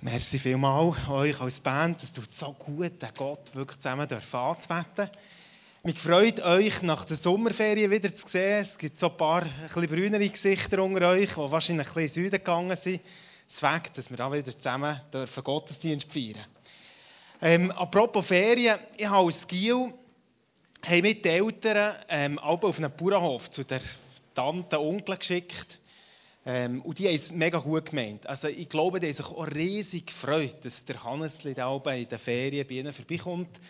Merci vielmals euch als Band. Es tut so gut, den Gott wirklich zusammen anzubeten. Mich freut euch nach der Sommerferien wieder zu sehen. Es gibt so ein paar ein brünere Gesichter unter euch, die wahrscheinlich ein bisschen in den Süden gegangen sind. Es fängt, dass wir auch wieder zusammen dürfen Gottesdienst feiern ähm, Apropos Ferien, ich habe als Giel haben mit den Eltern ähm, auf einen Bauernhof zu der Tante Onkel geschickt. Ähm, und die haben es mega gut gemeint. Also ich glaube, die haben sich auch riesig gefreut, dass der Hannesli da oben in den Ferien bei ihnen vorbeikommt.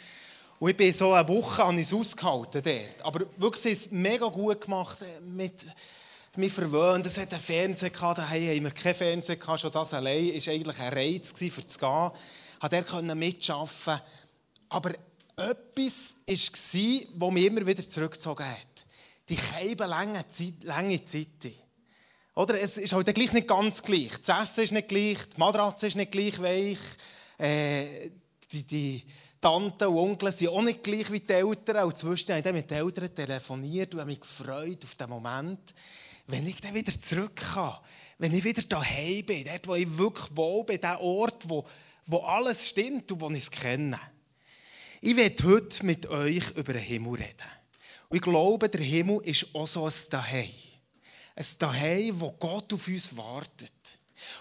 Und ich bin so eine Woche an es ausgehalten dort. Aber wirklich, sie haben es mega gut gemacht. Äh, mit, mich verwöhnt. Es hat einen Fernseher gehabt, daheim haben wir keinen Fernseher gehabt. Schon das allein war eigentlich ein Reiz für zu gehen. Hat er mitarbeiten Aber etwas war, das mich immer wieder zurückgezogen hat. Die lange Zeit. Lange Zeit. Oder? Es ist halt gleich nicht ganz gleich. Das Essen ist nicht gleich, die Matratze ist nicht gleich weich, äh, die, die Tanten und Onkel sind auch nicht gleich wie die Eltern. Und habe ich mit den Eltern telefoniert und habe mich gefreut auf den Moment, wenn ich dann wieder zurück kann. Wenn ich wieder daheim bin, dort, wo ich wirklich wohl bin, der Ort, wo, wo alles stimmt und wo ich es kenne. Ich werde heute mit euch über den Himmel reden. Und ich glaube, der Himmel ist auch so ein Daheim ein Daheim, wo Gott auf uns wartet.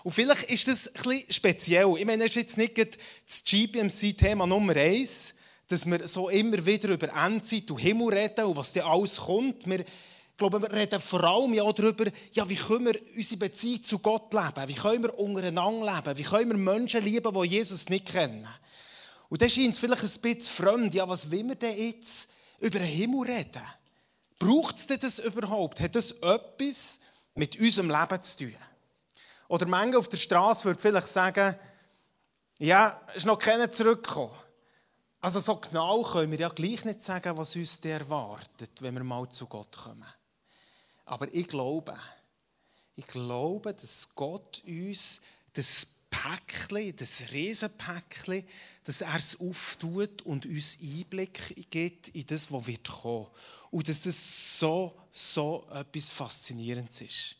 Und vielleicht ist das bisschen speziell. Ich meine, das ist jetzt nicht das GPMC-Thema Nummer eins, dass wir so immer wieder über Endzeit und Himmel reden und was da alles kommt. Wir, ich glaube, wir reden vor allem ja darüber, ja, wie können wir unsere Beziehung zu Gott leben? Wie können wir untereinander leben? Wie können wir Menschen lieben, die Jesus nicht kennen? Und das scheint es vielleicht ein bisschen fremd. Ja, was will wir denn jetzt über den Himmel reden? Braucht es das überhaupt? Hat das etwas mit unserem Leben zu tun? Oder manche auf der Straße würde vielleicht sagen, ja, es ist noch keiner zurückgekommen. Also so genau können wir ja gleich nicht sagen, was uns erwartet, wenn wir mal zu Gott kommen. Aber ich glaube, ich glaube, dass Gott uns das Päckchen, das Riesenpäckchen, dass er es auftut und uns Einblick gibt in das, was wird kommen. Und dass es so, so etwas Faszinierendes ist.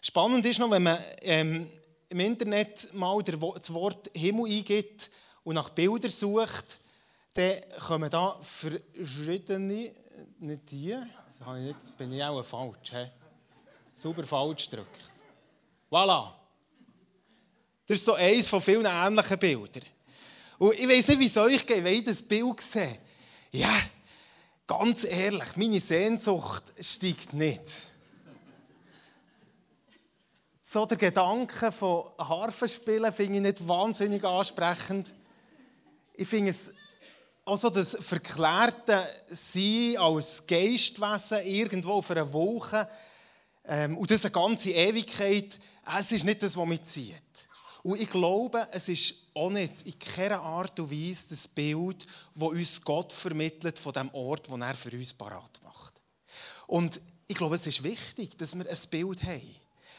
Spannend ist noch, wenn man ähm, im Internet mal das Wort Himmel eingibt und nach Bildern sucht, dann kommen da verschiedene, nicht die, jetzt bin ich auch falsch, he? super falsch gedrückt. Voilà. Das ist so eines von vielen ähnlichen Bildern. Und ich weiß nicht, wie es euch geht, wenn ich das Bild sehe. Ja, ganz ehrlich, meine Sehnsucht steigt nicht. So der Gedanke von Harfenspielen finde ich nicht wahnsinnig ansprechend. Ich finde es auch so das verklärte Sein als Geistwesen irgendwo auf einer Wolke ähm, und das eine ganze Ewigkeit, es ist nicht das, was mich zieht. Und ich glaube, es ist auch nicht in keiner Art und Weise das Bild, das uns Gott vermittelt von dem Ort, den er für uns parat macht. Und ich glaube, es ist wichtig, dass wir ein Bild haben,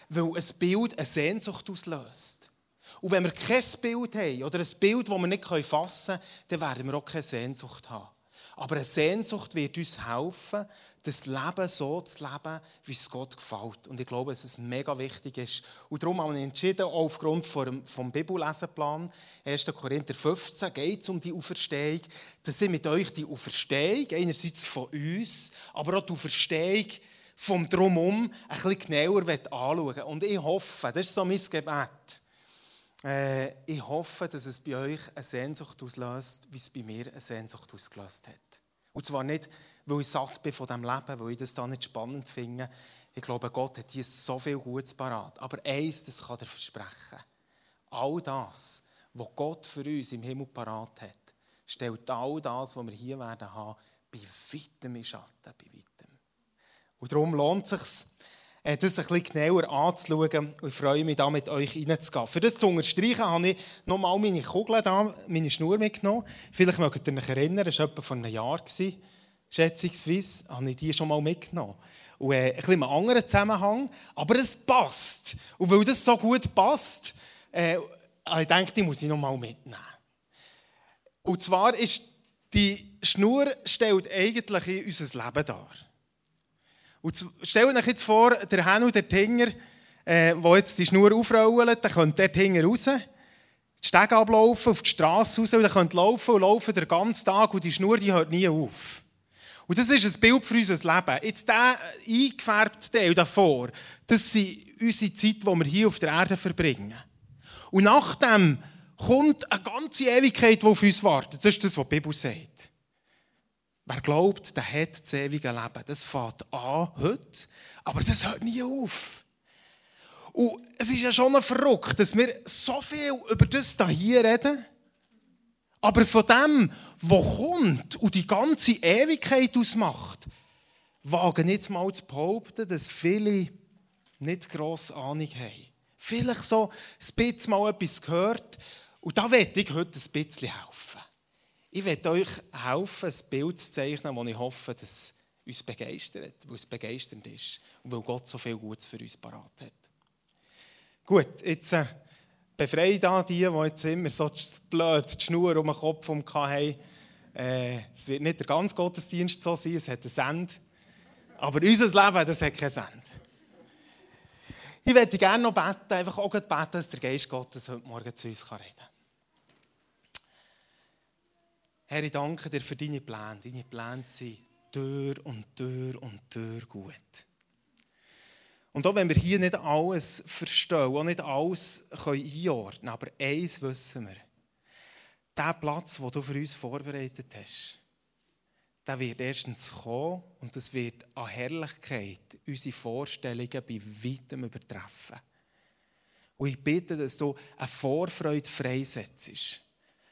weil ein Bild eine Sehnsucht auslöst. Und wenn wir kein Bild haben oder ein Bild, das wir nicht fassen können, dann werden wir auch keine Sehnsucht haben. Aber eine Sehnsucht wird uns helfen, das Leben so zu leben, wie es Gott gefällt. Und ich glaube, dass es mega wichtig ist. Und darum habe ich entschieden, auch aufgrund vom Bibellesenplan, 1. Korinther 15, geht es um die Auferstehung, dass ich mit euch die Auferstehung, einerseits von uns, aber auch die Auferstehung vom Drumherum ein bisschen genauer anschauen Und ich hoffe, das ist so mein Gebet, äh, ich hoffe, dass es bei euch eine Sehnsucht auslöst, wie es bei mir eine Sehnsucht ausgelöst hat. Und zwar nicht, weil ich satt bin von diesem Leben, weil ich das da nicht spannend finde. Ich glaube, Gott hat hier so viel Gutes parat. Aber eins, das kann er versprechen. All das, was Gott für uns im Himmel parat hat, stellt all das, was wir hier werden haben, bei weitem in Schatten, bei weitem. Und darum lohnt es sich, das ein bisschen genauer anzuschauen und freue mich, da mit euch reinzugehen. Für das zu unterstreichen, habe ich nochmal meine Kugel da, meine Schnur mitgenommen. Vielleicht mögt ihr euch erinnern, das war etwa vor einem Jahr, schätzungsweise, habe ich die schon mal mitgenommen. Und äh, ein bisschen einem anderen Zusammenhang, aber es passt. Und weil das so gut passt, äh, ich denke, die muss ich nochmal mitnehmen. Und zwar ist die Schnur stellt eigentlich unser Leben dar. Und stellt euch jetzt vor, der Hen und der Tinger, äh, jetzt die Schnur aufrollen, der kommt dort hinten raus. die Stege ablaufen, auf die Straße raus und ihr könnt laufen und laufen den ganzen Tag und die Schnur die hört nie auf. Und das ist ein Bild für unser Leben. Jetzt der eingefärbte Teil davor, das ist unsere Zeit, die wir hier auf der Erde verbringen. Und nachdem kommt eine ganze Ewigkeit, die auf uns wartet. Das ist das, was die Bibel sagt. Wer glaubt, der hat das ewige Leben. Das fängt an heute, aber das hört nie auf. Und es ist ja schon verrückt, dass wir so viel über das hier reden, aber von dem, was kommt und die ganze Ewigkeit ausmacht, wagen jetzt mal zu behaupten, dass viele nicht gross Ahnung haben. Vielleicht so ein bisschen mal etwas gehört und da werde ich heute ein bisschen helfen. Ich werde euch helfen, ein Bild zu zeichnen, das ich hoffe, dass uns begeistert, weil es begeisternd ist und weil Gott so viel Gutes für uns parat hat. Gut, jetzt äh, befreie da die, die jetzt immer so blöd die Schnur um den Kopf haben. Äh, es wird nicht der ganze Gottesdienst so sein, es hat ein Ende. Aber unser Leben, das hat kein Ende. Ich möchte gerne noch beten, einfach auch beten, dass der Geist Gottes heute Morgen zu uns reden kann. Herr, ich danke dir für deine Pläne. Deine Pläne sind Tür und Tür und Tür gut. Und auch wenn wir hier nicht alles verstehen, auch nicht alles einordnen können, aber eins wissen wir. Der Platz, den du für uns vorbereitet hast, der wird erstens kommen und es wird an Herrlichkeit unsere Vorstellungen bei weitem übertreffen. Und ich bitte, dass du eine Vorfreude freisetzt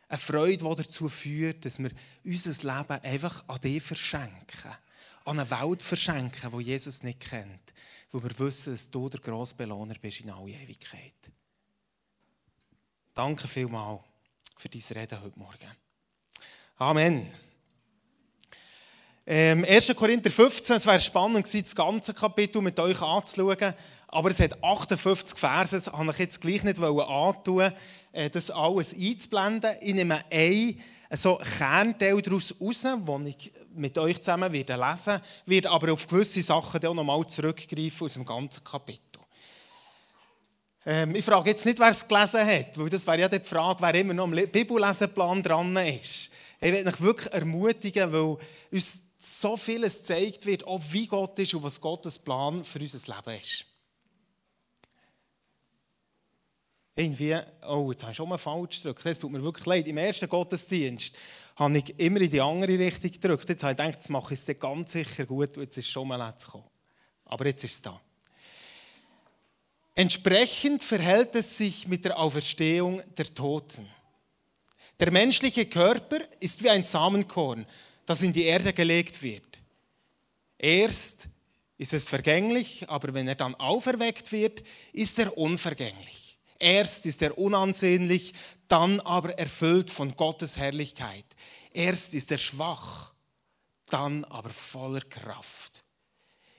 eine Freude, die dazu führt, dass wir unser Leben einfach an dich verschenken. An eine Welt verschenken, die Jesus nicht kennt. Wo wir wissen, dass du der grosse Belohner bist in alle Ewigkeit. Danke vielmals für dein Reden heute Morgen. Amen. Ähm, 1. Korinther 15, es wäre spannend gewesen, das ganze Kapitel mit euch anzuschauen, aber es hat 58 Verse, das wollte ich jetzt gleich nicht antun, äh, das alles einzublenden. Ich nehme einen so Kernteil daraus raus, den ich mit euch zusammen werde lesen werde, aber auf gewisse Sachen auch nochmal zurückgreifen aus dem ganzen Kapitel. Ähm, ich frage jetzt nicht, wer es gelesen hat, weil das wäre ja die Frage, wer immer noch am Bibelleseplan dran ist. Ich will euch wirklich ermutigen, weil uns so vieles gezeigt wird, auch wie Gott ist und was Gottes Plan für unser Leben ist. Irgendwie, oh, jetzt habe ich schon mal falsch gedrückt. Es tut mir wirklich leid. Im ersten Gottesdienst habe ich immer in die andere Richtung gedrückt. Jetzt habe ich gedacht, jetzt mache ich es ganz sicher gut und jetzt ist schon mal gekommen. Aber jetzt ist es da. Entsprechend verhält es sich mit der Auferstehung der Toten. Der menschliche Körper ist wie ein Samenkorn das in die Erde gelegt wird. Erst ist es vergänglich, aber wenn er dann auferweckt wird, ist er unvergänglich. Erst ist er unansehnlich, dann aber erfüllt von Gottes Herrlichkeit. Erst ist er schwach, dann aber voller Kraft.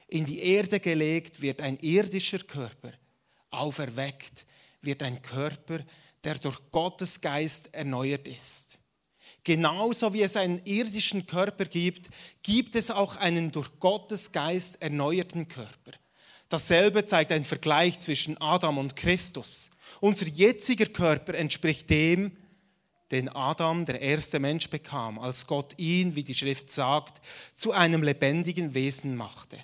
In die Erde gelegt wird ein irdischer Körper, auferweckt wird ein Körper, der durch Gottes Geist erneuert ist. Genauso wie es einen irdischen Körper gibt, gibt es auch einen durch Gottes Geist erneuerten Körper. Dasselbe zeigt ein Vergleich zwischen Adam und Christus. Unser jetziger Körper entspricht dem, den Adam, der erste Mensch, bekam, als Gott ihn, wie die Schrift sagt, zu einem lebendigen Wesen machte.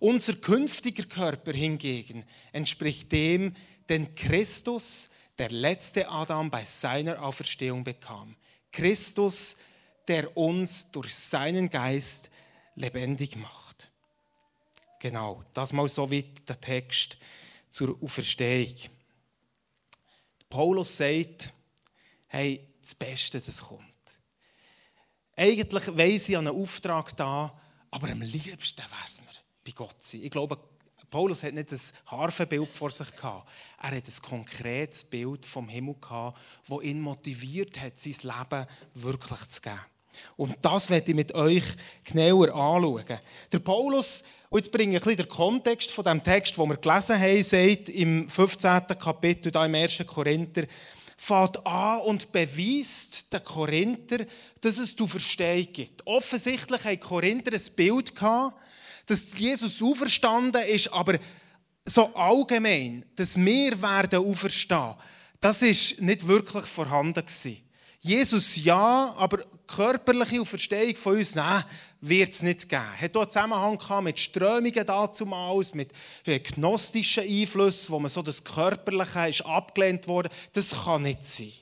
Unser künftiger Körper hingegen entspricht dem, den Christus, der letzte Adam, bei seiner Auferstehung bekam. Christus, der uns durch seinen Geist lebendig macht. Genau, das mal so wie der Text zur Auferstehung. Paulus sagt, hey, das Beste, das kommt. Eigentlich weiss ich an einen Auftrag da, aber am liebsten wäre wir bei Gott sein. Ich glaube, Paulus hat nicht ein Harfenbild vor sich gehabt. Er hat ein konkretes Bild vom Himmel gehabt, das ihn motiviert hat, sein Leben wirklich zu geben. Und das werde ich mit euch genauer anschauen. Der Paulus, und jetzt bringe ich ein bisschen den Kontext von dem Text, den wir gelesen haben, sagt im 15. Kapitel, da im 1. Korinther, fährt an und beweist den Korinther, dass es du Verstehung gibt. Offensichtlich haben Korinther ein Bild gehabt, dass Jesus auferstanden ist, aber so allgemein, dass wir werden auferstehen, das ist nicht wirklich vorhanden gewesen. Jesus ja, aber körperliche Auferstehung von uns, nein, wird es nicht geben. Es hat auch Zusammenhang mit Strömungen dazumals, mit gnostischen Einflüssen, wo man so das Körperliche ist abgelehnt wurde. Das kann nicht sein.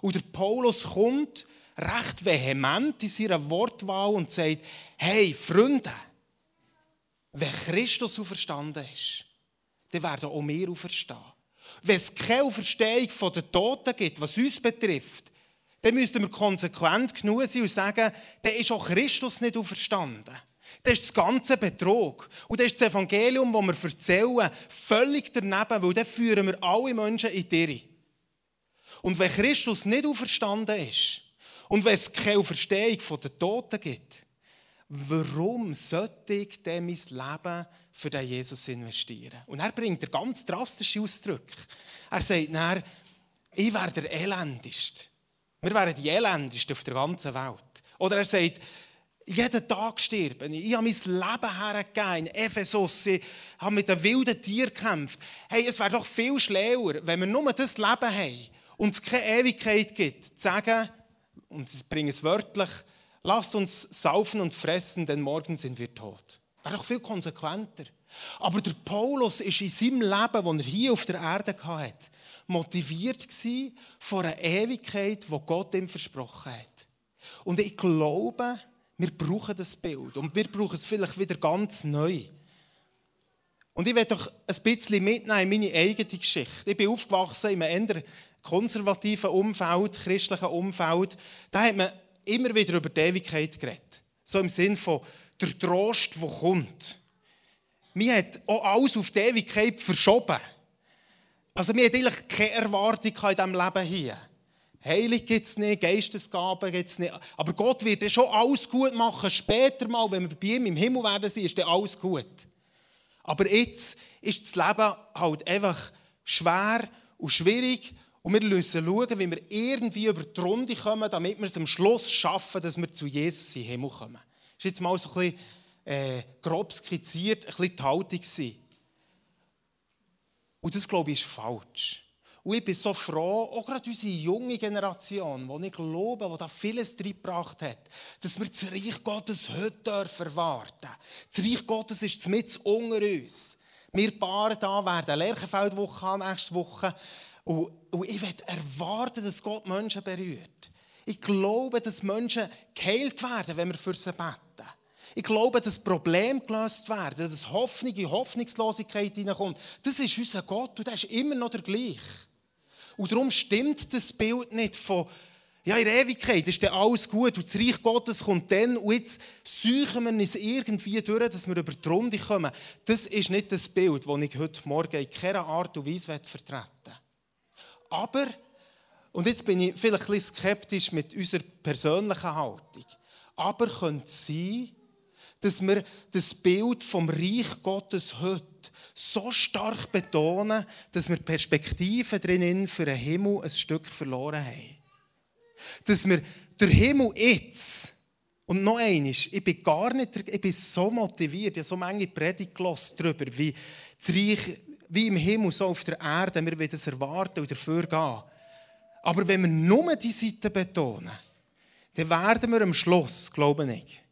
Und der Paulus kommt recht vehement in seiner Wortwahl und sagt, hey Freunde, wenn Christus auferstanden ist, dann werden auch wir auferstehen. Wenn es keine Auferstehung den Toten gibt, was uns betrifft, dann müssten wir konsequent genug sein und sagen, dann ist auch Christus nicht auferstanden. Das ist das ganze Betrug. Und das ist das Evangelium, das wir erzählen, völlig daneben, weil dann führen wir alle Menschen in die Irre. Und wenn Christus nicht auferstanden ist und wenn es keine Auferstehung der Toten gibt, warum sollte ich denn mein Leben für den Jesus investieren? Und er bringt er ganz drastische Ausdrücke. Er sagt dann, ich wäre der Elendeste. Wir wären die Elendesten auf der ganzen Welt. Oder er sagt, jeden Tag sterben. Ich habe mein Leben hergegeben in Ephesus. Ich habe mit den wilden Tieren gekämpft. Hey, es wäre doch viel schlauer, wenn wir nur das Leben haben und es keine Ewigkeit gibt, zu sagen, und ich bringe es wörtlich, lasst uns saufen und fressen, denn morgen sind wir tot. Wäre doch viel konsequenter. Aber der Paulus ist in seinem Leben, das er hier auf der Erde hatte, motiviert von einer Ewigkeit, die Gott ihm versprochen hat. Und ich glaube, wir brauchen das Bild. Und wir brauchen es vielleicht wieder ganz neu. Und ich werde doch ein bisschen mitnehmen in meine eigene Geschichte. Ich bin aufgewachsen in einem eher konservativen Umfeld, christlichen Umfeld. Da hat man immer wieder über die Ewigkeit geredet. So im Sinn von der Trost, der kommt. Man hat auch alles auf die Ewigkeit verschoben. Also wir hatten eigentlich keine Erwartung in diesem Leben hier. Heilig gibt es nicht, Geistesgaben gibt es nicht. Aber Gott wird ja schon alles gut machen. Später mal, wenn wir bei ihm im Himmel werden ist dann alles gut. Aber jetzt ist das Leben halt einfach schwer und schwierig. Und wir müssen schauen, wie wir irgendwie über die Runde kommen, damit wir es am Schluss schaffen, dass wir zu Jesus im Himmel kommen. Das ist jetzt mal so ein bisschen äh, grob skizziert, ein bisschen die Haltung. Und das, glaube ich, ist falsch. Und ich bin so froh, auch gerade unsere junge Generation, die ich glaube, die da vieles reingebracht hat, dass wir das Reich Gottes heute dürfen warten. Das Reich Gottes ist mit unter uns. Wir paar da werden Lerchenfeldwoche haben nächste Woche. Und, und ich werde erwarten, dass Gott Menschen berührt. Ich glaube, dass Menschen geheilt werden, wenn wir für sie beten. Ich glaube, dass Probleme gelöst werden, dass Hoffnung in Hoffnungslosigkeit hineinkommt. Das ist unser Gott und der ist immer noch der gleiche. Und darum stimmt das Bild nicht von, ja, in Ewigkeit ist dann alles gut und das Reich Gottes kommt dann und jetzt suchen wir uns irgendwie durch, dass wir über die Runde kommen. Das ist nicht das Bild, das ich heute Morgen in keiner Art und Weise vertreten. Aber, und jetzt bin ich vielleicht ein skeptisch mit unserer persönlichen Haltung, aber könnte es sein, dass wir das Bild vom Reich Gottes heute so stark betonen, dass wir Perspektiven drinnen für den Himmel ein Stück verloren haben. Dass wir der Himmel jetzt, und noch eines, ich bin gar nicht, ich bin so motiviert, ich habe so manche Predigt darüber, wie das Reich, wie im Himmel, so auf der Erde, wir wollen das erwarten und dafür gehen. Aber wenn wir nur die Seite betonen, dann werden wir am Schluss, glaube ich,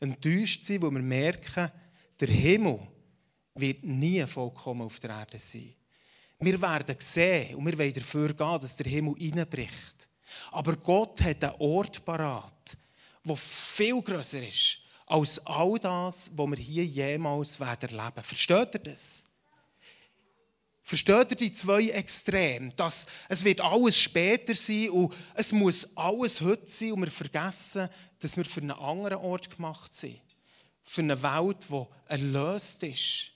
enttäuscht sein, wo wir merken, der Himmel wird nie vollkommen auf der Erde sein. Wir werden sehen und wir wollen dafür gehen, dass der Himmel reinbricht. Aber Gott hat einen Ort parat, der viel größer ist als all das, was wir hier jemals erleben werden. Versteht ihr das? Versteht ihr die zwei Extreme? Dass es wird alles später sein und es muss alles heute sein und wir vergessen, dass wir für einen anderen Ort gemacht sind. Für eine Welt, die erlöst ist.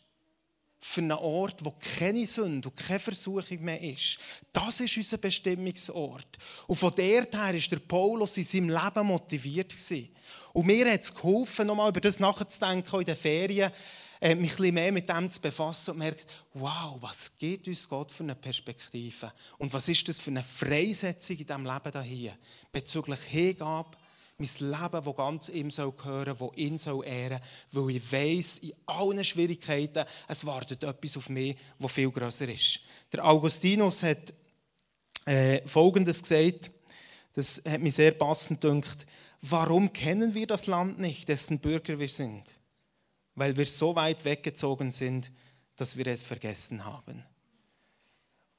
Für einen Ort, wo keine Sünde und keine Versuchung mehr ist. Das ist unser Bestimmungsort. Und von der her war der Paulus in seinem Leben motiviert. Und mir hat es geholfen, nochmal über das nachzudenken in den Ferien mich ein bisschen mehr mit dem zu befassen und merkt, wow, was gibt uns Gott für eine Perspektive? Und was ist das für eine Freisetzung in diesem Leben hier? Bezüglich Hingabe, mein Leben, das ganz ihm gehören soll, das ihn ehren soll, weil ich weiss, in allen Schwierigkeiten, es wartet etwas auf mich, das viel grösser ist. Der Augustinus hat äh, Folgendes gesagt, das hat mich sehr passend gedacht. Warum kennen wir das Land nicht, dessen Bürger wir sind? Weil wir so weit weggezogen sind, dass wir es vergessen haben.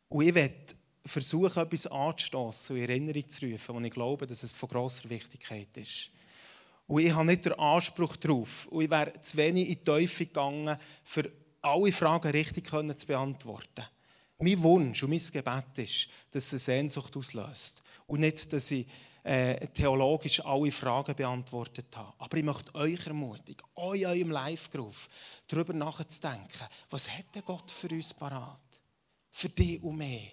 Und ich werde versuchen, etwas anzustoßen und in Erinnerung zu rufen, wo ich glaube, dass es von grosser Wichtigkeit ist. Und ich habe nicht den Anspruch darauf, und ich wäre zu wenig in die Teufel gegangen, für alle Fragen richtig zu beantworten. Mein Wunsch und mein Gebet ist, dass es Sehnsucht auslöst. Und nicht, dass ich äh, theologisch alle Fragen beantwortet habe. Aber ich möchte euch ermutigen, euch eurem Live-Groove darüber nachzudenken, was denn Gott für uns parat? Für dich und mehr.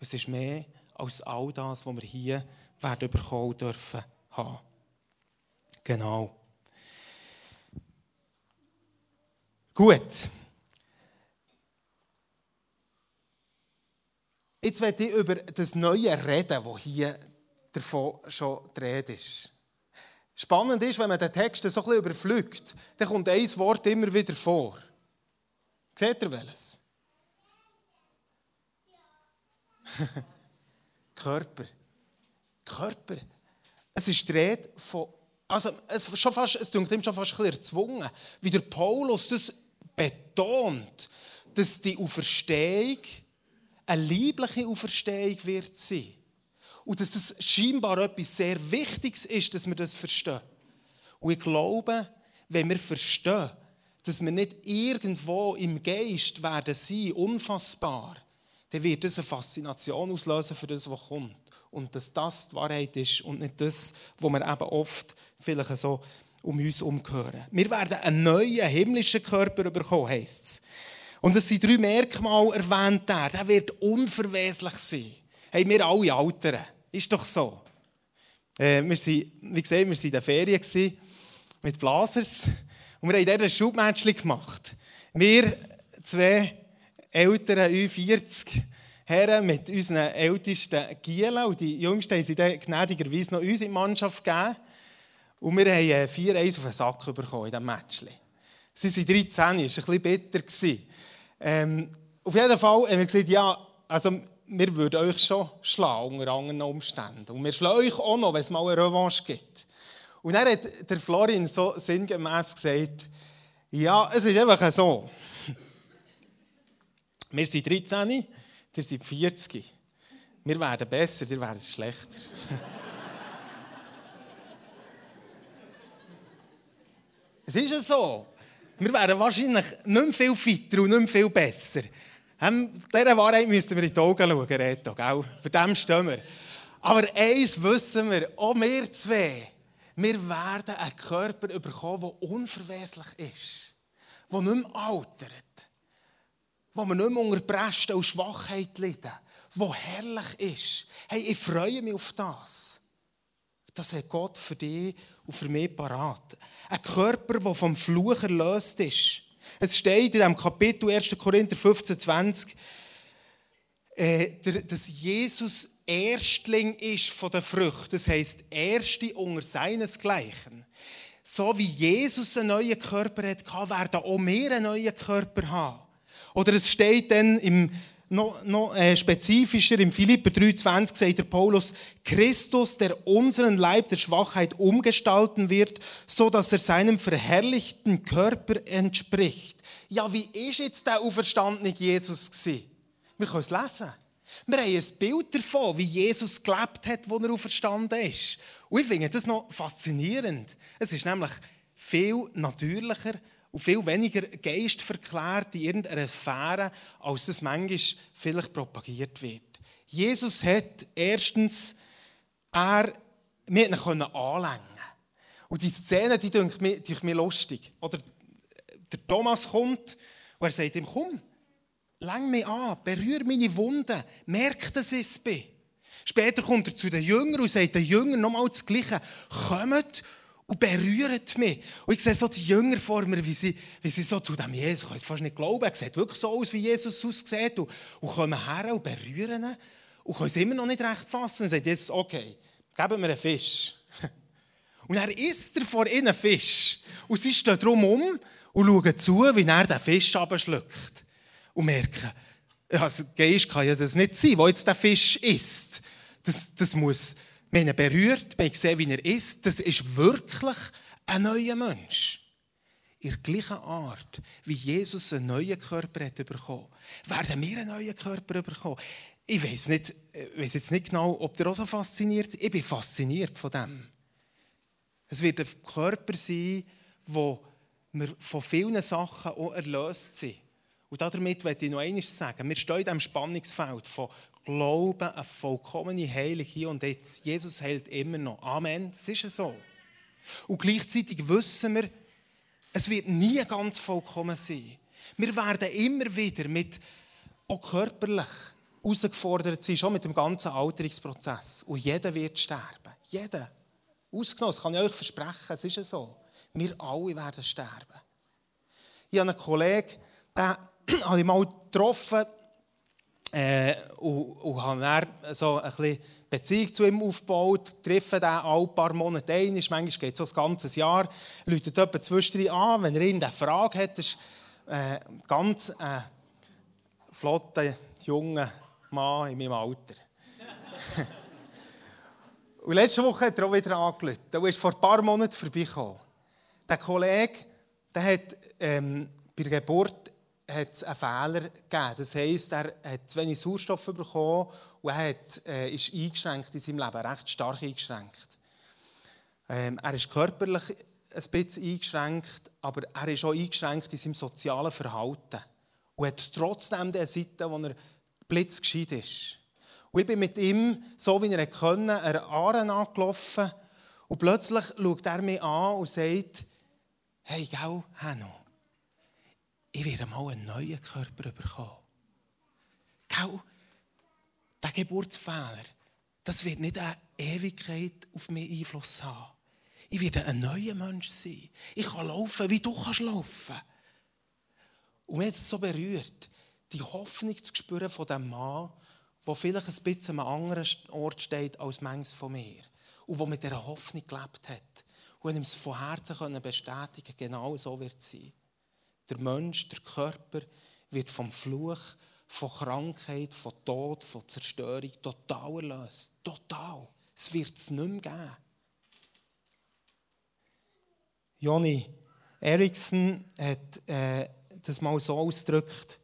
Es ist mehr als all das, was wir hier werden bekommen dürfen haben. Genau. Gut. Jetzt werde ich über das Neue reden, das hier davon schon die Rede ist. Spannend ist, wenn man den Text so bisschen überflügt, dann kommt ein Wort immer wieder vor. Seht ihr welches? Körper. Körper. Es ist die Rede von. Also, es, schon fast, es klingt ihm schon fast ein bisschen erzwungen, wie der Paulus das betont, dass die Auferstehung eine liebliche Auferstehung wird sein. Und dass es scheinbar etwas sehr Wichtiges ist, dass wir das verstehen. Und ich glaube, wenn wir verstehen, dass wir nicht irgendwo im Geist werden sein, unfassbar, dann wird das eine Faszination auslösen für das, was kommt. Und dass das die Wahrheit ist und nicht das, was wir eben oft vielleicht so um uns umgehören. Wir werden einen neuen himmlischen Körper bekommen, heisst es. Und es sind drei Merkmale erwähnt. Der wird unverweslich sein. Hey, wir alle Alteren. Ist doch so. Äh, wir sind, wie gesagt, wir waren in den Ferien mit Blasers. Und wir haben dort ein Schubmatchchen gemacht. Wir zwei älteren U40 Herren mit unseren ältesten Gielen. Und die Jüngsten haben sie dann gnädigerweise noch in die Mannschaft gegeben. Und wir haben 4-1 äh, auf den Sack bekommen in diesem Matchchen. Sie waren 13, das war ein bisschen bitter. Ähm, auf jeden Fall haben wir gesagt, ja, also wir würden euch schon schlagen unter anderen Umständen. Und wir schlagen euch auch noch, wenn es mal eine Revanche gibt. Und dann hat der Florin so sinngemäß gesagt, ja, es ist einfach so. Wir sind 13, ihr seid 40. Wir werden besser, ihr werdet schlechter. es ist ja so. Wir werden wahrscheinlich nicht mehr viel fitter und nicht mehr viel besser. Dieser Wahrheit müssten wir in die Augen schauen, Reto, gell? Für dem stehen wir. Aber eins wissen wir, auch wir zwei, wir werden einen Körper bekommen, der unverweslich ist, der nicht mehr altert, wo wir nicht mehr unter Bresten und Schwachheit leiden, der herrlich ist. Hey, ich freue mich auf das. Das hat Gott für dich und für mich parat. Ein Körper, der vom Fluch erlöst ist. Es steht in dem Kapitel 1. Korinther 15, 20, äh, dass Jesus Erstling ist von der Frucht. Das heißt Erste unter seinesgleichen. So wie Jesus einen neuen Körper hatte, werden auch wir einen neuen Körper haben. Oder es steht dann im noch, noch äh, spezifischer, im Philipper 3,20 sagt der Paulus, Christus, der unseren Leib der Schwachheit umgestalten wird, so dass er seinem verherrlichten Körper entspricht. Ja, wie ist jetzt der auferstandene Jesus gewesen? Wir können es lesen. Wir haben ein Bild davon, wie Jesus gelebt hat, wo er auferstanden ist. Und ich finde das noch faszinierend. Es ist nämlich viel natürlicher und viel weniger geistverklärt in irgendeiner Sphäre, als das manchmal vielleicht propagiert wird. Jesus hat erstens, er, wir ihn anlängen Und die Szene, die denkt mir, die mir lustig. Oder der Thomas kommt und er sagt ihm, komm, läng mich an, berühre meine Wunden, merk, dass ich es bin. Später kommt er zu den Jüngern und sagt den Jüngern nochmal das Gleiche. Kommt und berührt mich. Und ich sehe so die Jünger vor mir, wie sie, wie sie so zu dem Jesus, ich kann es fast nicht glauben, er sieht wirklich so aus, wie Jesus aussieht und, und kommen her und berühren ihn und können es immer noch nicht recht fassen. Und sagt Jesus, okay, geben wir einen Fisch. Und er isst er vor ihnen Fisch. Und sie stehen drum um und schauen zu, wie er den Fisch abschluckt. Und merken, Also Geist kann ja das nicht sein, wo jetzt der Fisch isst. Das, das muss, wir haben ihn berührt, wir haben gesehen, wie er ist. Das ist wirklich ein neuer Mensch. In der gleichen Art, wie Jesus einen neuen Körper hat bekommen, werden wir einen neuen Körper bekommen. Ich weiß, nicht, ich weiß jetzt nicht genau, ob der auch so fasziniert Ich bin fasziniert von dem. Es wird ein Körper sein, wo wir von vielen Sachen auch erlöst sind. Und damit möchte ich noch eines sagen. Wir stehen in diesem Spannungsfeld von Glauben, eine vollkommene Heilung hier und jetzt. Jesus heilt immer noch. Amen. Das ist so. Und gleichzeitig wissen wir, es wird nie ganz vollkommen sein. Wir werden immer wieder mit, auch körperlich, herausgefordert sein, schon mit dem ganzen Alterungsprozess. Und jeder wird sterben. Jeder. Ausgenommen, das kann ich euch versprechen, es ist so. Wir alle werden sterben. Ich habe einen Kollegen, den habe ich mal getroffen äh, und, und habe dann so ein bisschen Beziehung zu ihm aufgebaut, treffe ihn alle paar Monate ein, manchmal geht es so ein ganzes Jahr, läutet jemand zwischendurch an, wenn er irgendeine Frage hat, ist äh, ganz äh, flotter, junger Mann in meinem Alter. und letzte Woche hat er auch wieder angerufen. Er ist vor ein paar Monaten vorbeigekommen. Der Kollege der hat ähm, bei der Geburt hat einen Fehler gegeben. Das heisst, er hat zu wenig Sauerstoff bekommen und er hat, äh, ist eingeschränkt in seinem Leben, recht stark eingeschränkt. Ähm, er ist körperlich ein bisschen eingeschränkt, aber er ist auch eingeschränkt in seinem sozialen Verhalten und hat trotzdem die Seite, wo er blitzgescheit ist. Und ich bin mit ihm, so wie er konnte, einer Aare angelaufen und plötzlich schaut er mich an und sagt, hey, gell, Hanno, ich werde mal einen neuen Körper bekommen. Gell, der Geburtsfehler, das wird nicht eine Ewigkeit auf mich Einfluss haben. Ich werde ein neuer Mensch sein. Ich kann laufen, wie du kannst laufen. Und mir hat es so berührt, die Hoffnung zu spüren von diesem Mann, der vielleicht ein bisschen an einem anderen Ort steht als manches von mir. Und der mit dieser Hoffnung gelebt hat. Und ihm es von Herzen bestätigen genau so wird es sein. Der Mensch, der Körper wird vom Fluch, von Krankheit, von Tod, von Zerstörung total erlöst. Total. Es wird es nicht mehr geben. Joni Eriksson hat äh, das mal so ausgedrückt.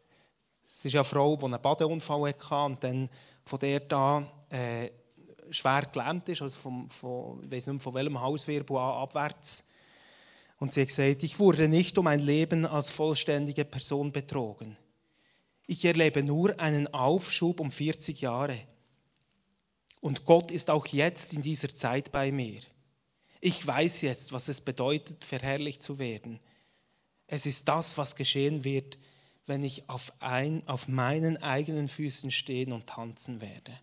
Es ist eine Frau, die einen Badeunfall hatte und dann von der an äh, schwer gelähmt ist, also vom, von, ich weiß nicht mehr, von welchem Hauswirbel an abwärts. Und sie hat gesagt, ich wurde nicht um ein Leben als vollständige Person betrogen. Ich erlebe nur einen Aufschub um 40 Jahre. Und Gott ist auch jetzt in dieser Zeit bei mir. Ich weiß jetzt, was es bedeutet, verherrlicht zu werden. Es ist das, was geschehen wird, wenn ich auf, ein, auf meinen eigenen Füßen stehen und tanzen werde.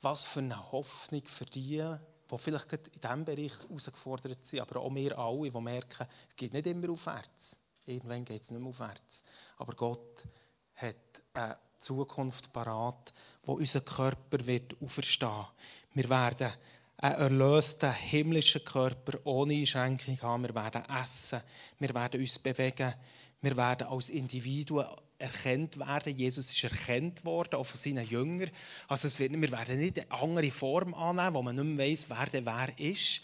Was für eine Hoffnung für die, die vielleicht in diesem Bereich herausgefordert sind, aber auch wir alle, die merken, es geht nicht immer aufwärts. Irgendwann geht es nicht mehr aufwärts. Aber Gott hat eine Zukunft parat, wo unser Körper wird auferstehen. Wir werden einen erlösten himmlischen Körper ohne Einschränkung haben. Wir werden essen, wir werden uns bewegen, wir werden als Individuen erkannt werden. Jesus ist erkannt worden, auch von seinen Jüngern. Also es wird, wir werden nicht eine andere Form annehmen, wo man nicht mehr weiss, wer der wer ist.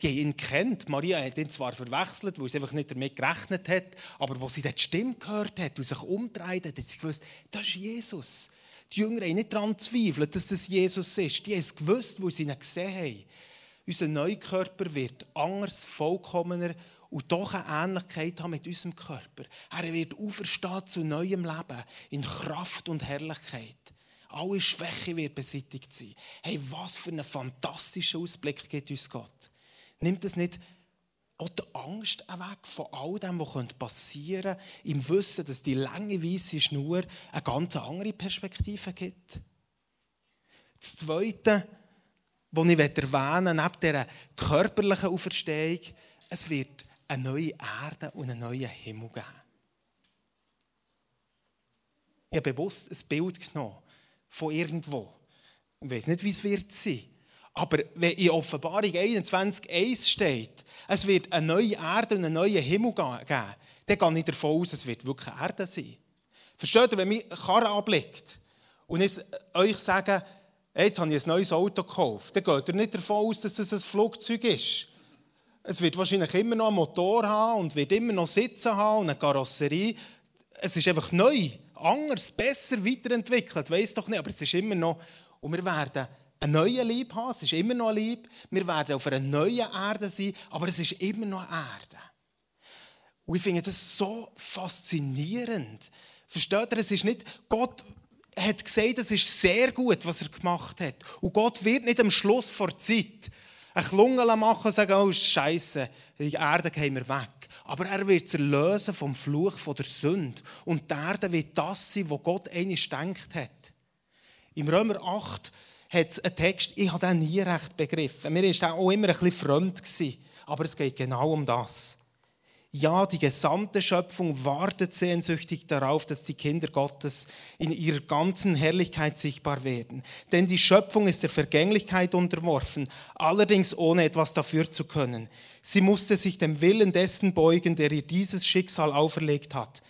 Die haben ihn kennt. Maria hat ihn zwar verwechselt, weil sie einfach nicht damit gerechnet hat, aber wo sie die Stimme gehört hat und sich umdreht hat, hat sie gewusst, das ist Jesus. Die Jünger haben nicht daran zweifelt, dass das Jesus ist. Die haben es gewusst, weil sie ihn gesehen haben. Unser Neukörper wird anders, vollkommener und doch eine Ähnlichkeit haben mit unserem Körper. Er wird auferstehen zu neuem Leben in Kraft und Herrlichkeit. Alle Schwäche wird beseitigt sein. Hey, was für einen fantastischen Ausblick gibt uns Gott. Nimmt es nicht auch die Angst weg von all dem, was passieren könnte, im Wissen, dass die lange weiße Schnur eine ganz andere Perspektive gibt? Das Zweite, was ich erwähnen möchte, neben dieser körperlichen Auferstehung, es wird eine neue Erde und einen neuen Himmel geben. Ich habe bewusst ein Bild genommen von irgendwo. Ich weiß nicht, wie es wird sein. Aber wenn in Offenbarung 21,1 steht, es wird eine neue Erde und einen neuen Himmel geben, dann gehe ich davon aus, es wird wirklich Erde sein. Versteht ihr, wenn mich Karre ablegt und ich euch sage, jetzt habe ich ein neues Auto gekauft, dann geht ihr nicht davon aus, dass das ein Flugzeug ist. Es wird wahrscheinlich immer noch einen Motor haben und wird immer noch Sitze haben und eine Karosserie. Es ist einfach neu, anders, besser, weiterentwickelt, weiß doch nicht, aber es ist immer noch. Und wir werden einen neuen Lieb haben, es ist immer noch ein Lieb. Wir werden auf einer neuen Erde sein, aber es ist immer noch eine Erde. Und ich finde das so faszinierend. Versteht ihr, es ist nicht, Gott hat gesagt, es ist sehr gut, was er gemacht hat. Und Gott wird nicht am Schluss vor Zeit ein Klungel machen und sagen, oh Scheiße, die Erde gehen wir weg. Aber er wird es erlösen vom Fluch von der Sünde. Und die Erde wird das sein, was Gott eigentlich denkt hat. Im Römer 8 hat es einen Text, ich habe den nie recht begriffen. Mir war auch immer ein bisschen fremd. Aber es geht genau um das. Ja, die gesamte Schöpfung wartet sehnsüchtig darauf, dass die Kinder Gottes in ihrer ganzen Herrlichkeit sichtbar werden. Denn die Schöpfung ist der Vergänglichkeit unterworfen, allerdings ohne etwas dafür zu können. Sie musste sich dem Willen dessen beugen, der ihr dieses Schicksal auferlegt hat.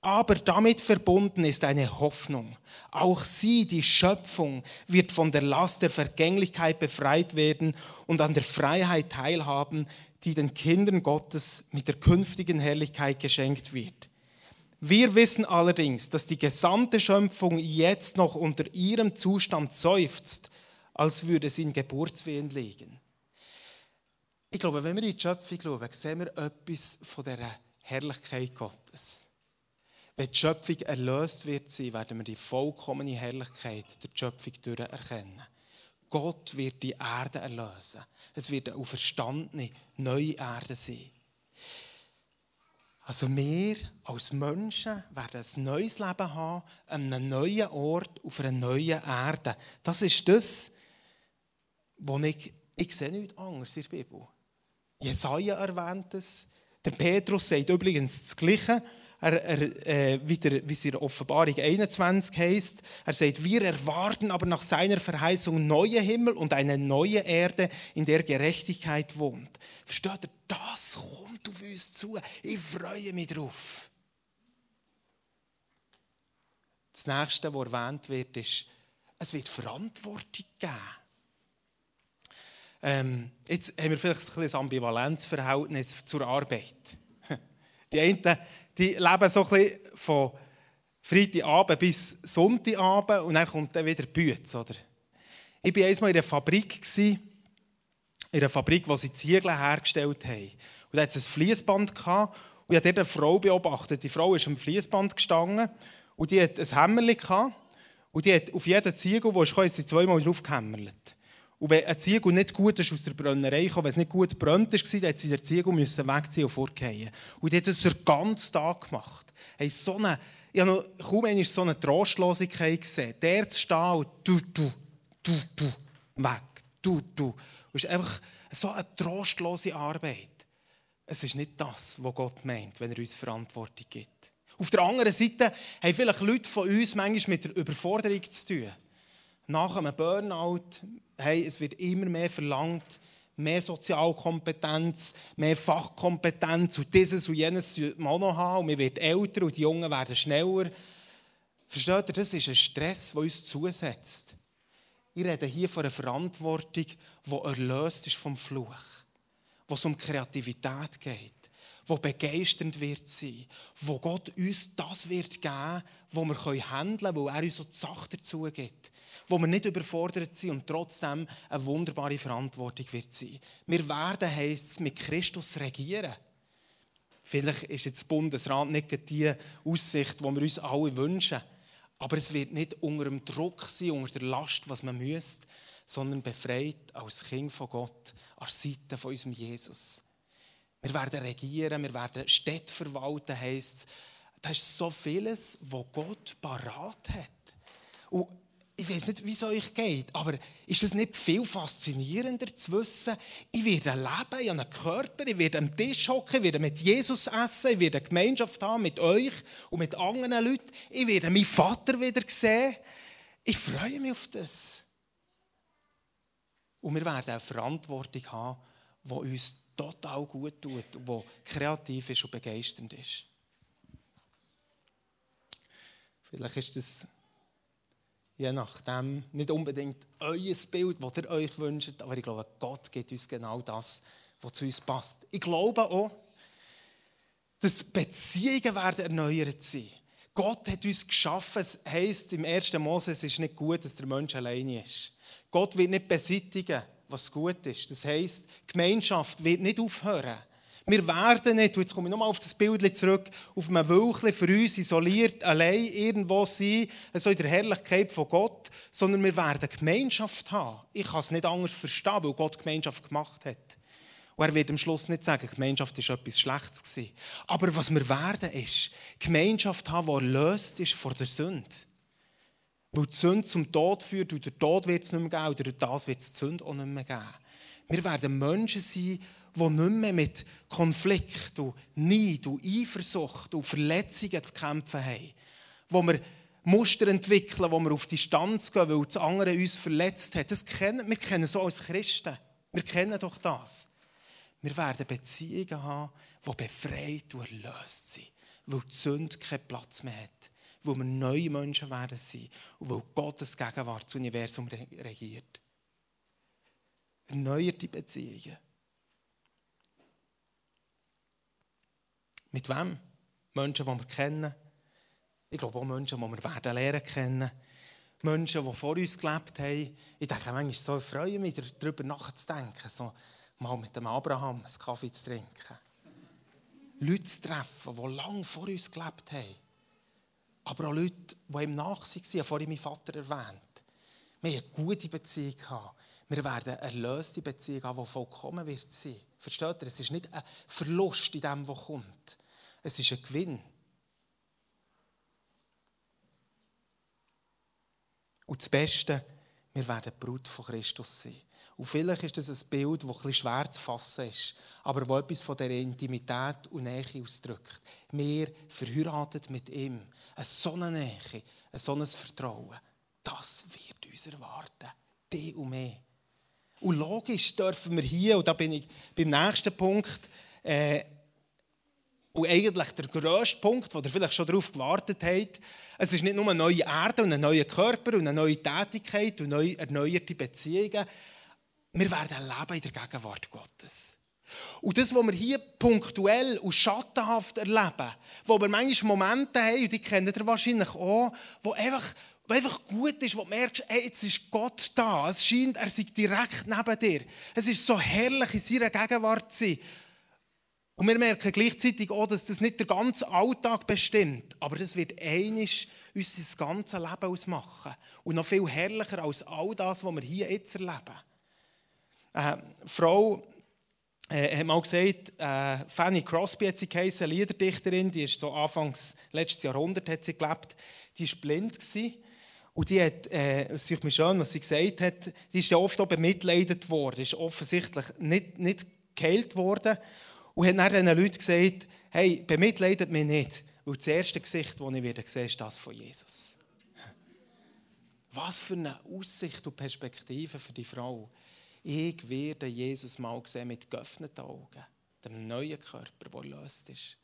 Aber damit verbunden ist eine Hoffnung. Auch sie, die Schöpfung, wird von der Last der Vergänglichkeit befreit werden und an der Freiheit teilhaben, die den Kindern Gottes mit der künftigen Herrlichkeit geschenkt wird. Wir wissen allerdings, dass die gesamte Schöpfung jetzt noch unter ihrem Zustand seufzt, als würde sie in Geburtswehen liegen. Ich glaube, wenn wir in die Schöpfung schauen, sehen wir etwas von der Herrlichkeit Gottes. Wenn die Schöpfung erlöst wird werden wir die vollkommene Herrlichkeit der Schöpfung erkennen. Gott wird die Erde erlösen. Es wird eine auferstandene, neue Erde sein. Also wir als Menschen werden ein neues Leben haben, an einem neuen Ort, auf einer neuen Erde. Das ist das, wo ich, ich sehe nichts anderes in der Bibel. Jesaja erwähnt es. Der Petrus sagt übrigens das Gleiche. Er, er, äh, wie, der, wie es in Offenbarung 21 heißt, er sagt, wir erwarten aber nach seiner Verheißung neue Himmel und eine neue Erde, in der Gerechtigkeit wohnt. Versteht ihr, das kommt auf uns zu. Ich freue mich drauf. Das nächste, was erwähnt wird, ist, es wird Verantwortung geben. Ähm, jetzt haben wir vielleicht ein, ein Ambivalenzverhältnis zur Arbeit. Die einen die leben so ein bisschen von Freitagabend bis Sonntagabend und dann kommt dann wieder Bütz, oder? Ich war einmal in einer Fabrik, in einer Fabrik, wo sie Ziegel hergestellt haben. Und da hatte es ein Fließband und ich habe dort eine Frau beobachtet. Die Frau ist am Fließband gestanden und die hat ein Hämmerchen. Und die hat auf jeden Ziegel, der kam, sie zweimal drauf gehämmert. Und wenn ein Ziegel nicht gut ist aus der Brennerei kam, wenn es nicht gut brennt war, dann musste sie den Ziegel wegziehen und fortgehen. Und die hat das den ganzen Tag gemacht. Hey, so eine, ich habe noch kaum einmal so eine Trostlosigkeit gesehen. Der zu stehen und du, du, du, du, weg, du, du. Es ist einfach so eine trostlose Arbeit. Es ist nicht das, was Gott meint, wenn er uns Verantwortung gibt. Auf der anderen Seite haben vielleicht Leute von uns manchmal mit der Überforderung zu tun nach einem Burnout, hey, es wird immer mehr verlangt, mehr Sozialkompetenz, mehr Fachkompetenz und dieses und jenes man noch haben und man wird älter und die Jungen werden schneller. Versteht ihr, das ist ein Stress, der uns zusetzt. Ich rede hier von einer Verantwortung, die erlöst ist vom Fluch, wo es um Kreativität geht, wo begeisternd wird sein, wo Gott uns das wird geben, wo wir handeln können, wo er uns so die Sache dazu gibt wo wir nicht überfordert sind und trotzdem eine wunderbare Verantwortung wird sein. Wir werden, heisst es, mit Christus regieren. Vielleicht ist jetzt Bundesrat nicht die Aussicht, die wir uns alle wünschen. Aber es wird nicht unter dem Druck sein, unter der Last, was man müsste, sondern befreit als Kind von Gott an der Seite von unserem Jesus. Wir werden regieren, wir werden Städte verwalten, heisst es. Da ist so vieles, was Gott parat hat. Und ich weiß nicht, wie es euch geht, aber ist es nicht viel faszinierender zu wissen, ich werde leben, ich habe einen Körper, ich werde am Tisch hocken, ich werde mit Jesus essen, ich werde eine Gemeinschaft haben mit euch und mit anderen Leuten, ich werde meinen Vater wieder sehen. Ich freue mich auf das. Und wir werden eine Verantwortung haben, die uns total gut tut, die kreativ ist und begeisternd ist. Vielleicht ist das je nachdem nicht unbedingt euer Bild, das ihr euch wünscht, aber ich glaube, Gott gibt uns genau das, was zu uns passt. Ich glaube auch, dass Beziehungen werden erneuert sein. Gott hat uns geschaffen. Es heisst im 1. Mose, es ist nicht gut, dass der Mensch alleine ist. Gott wird nicht beseitigen, was gut ist. Das heisst, Gemeinschaft wird nicht aufhören. Wir werden nicht, jetzt komme ich nochmal auf das Bild zurück, auf einem Wölkchen für uns isoliert, allein irgendwo sein, so in der Herrlichkeit von Gott, sondern wir werden Gemeinschaft haben. Ich kann es nicht anders verstehen, weil Gott Gemeinschaft gemacht hat. Und er wird am Schluss nicht sagen, Gemeinschaft ist etwas Schlechtes gewesen. Aber was wir werden, ist Gemeinschaft haben, die erlöst ist vor der Sünde. Weil die Sünde zum Tod führt und der Tod wird es nicht mehr geben und durch das wird es die Sünde auch nicht mehr geben. Wir werden Menschen sein, die nicht mehr mit Konflikt und Neid und Eifersucht und Verletzungen zu kämpfen haben. Wo wir Muster entwickeln, wo wir auf Distanz gehen, weil das andere uns verletzt hat. Das kennen, wir kennen so als Christen. Wir kennen doch das. Wir werden Beziehungen haben, die befreit und erlöst sind, weil die Sünde keinen Platz mehr hat, weil wir neue Menschen werden sein und weil Gottes Gegenwart das Universum regiert. Erneuerte Beziehungen. Mit wem? Menschen, die wir kennen. Ich glaube auch Menschen, die wir werden lernen kennen. Menschen, die vor uns gelebt haben. Ich denke manchmal so, ich freue mich, darüber nachzudenken. So, mal mit dem Abraham einen Kaffee zu trinken. Leute zu treffen, die lange vor uns gelebt haben. Aber auch Leute, die ihm nach waren, vorhin meinen Vater erwähnt. Wir haben eine gute Beziehung gehabt. Wir werden eine erlöste Beziehung haben, die vollkommen wird sein. Versteht ihr? Es ist nicht ein Verlust in dem, was kommt. Es ist ein Gewinn. Und das Beste, wir werden die Brut von Christus sein. Und vielleicht ist das ein Bild, das etwas schwer zu fassen ist, aber wo etwas von der Intimität und Nähe ausdrückt. Wir verheiratet mit ihm. Eine so Nähe, ein so Vertrauen, das wird uns erwarten. Die und mehr. Und logisch dürfen wir hier, und da bin ich beim nächsten Punkt, äh, und eigentlich der grösste Punkt, wo ihr vielleicht schon darauf gewartet habt, es ist nicht nur eine neue Erde und ein neuer Körper und eine neue Tätigkeit und neu erneuerte Beziehungen, wir werden leben in der Gegenwart Gottes. Und das, was wir hier punktuell und schattenhaft erleben, wo wir manchmal Momente haben, und die kennt ihr wahrscheinlich auch, wo einfach, wo einfach gut ist, wo du merkst, hey, jetzt ist Gott da. Es scheint, er sei direkt neben dir. Es ist so herrlich, in seiner Gegenwart zu sein. Und wir merken gleichzeitig auch, dass das nicht der ganze Alltag bestimmt, aber das wird einisch unser ganzes Leben ausmachen. Und noch viel herrlicher als all das, was wir hier jetzt erleben. Eine äh, Frau äh, hat mal gesagt, äh, Fanny Crosby hat sie geheißen, Liederdichterin, die ist so Anfangs letztes Jahrhundert hat sie gelebt, die war blind gewesen. Und die hat, äh, es ist mir schön, was sie gesagt hat, die ist ja oft auch bemitleidet worden, ist offensichtlich nicht, nicht geheilt worden. Und hat dann den Leuten gesagt, hey, bemitleidet mich nicht, weil das erste Gesicht, das ich wieder sehe, ist das von Jesus. Was für eine Aussicht und Perspektive für die Frau. Ich werde Jesus mal sehen mit geöffneten Augen, dem neuen Körper, der löst ist.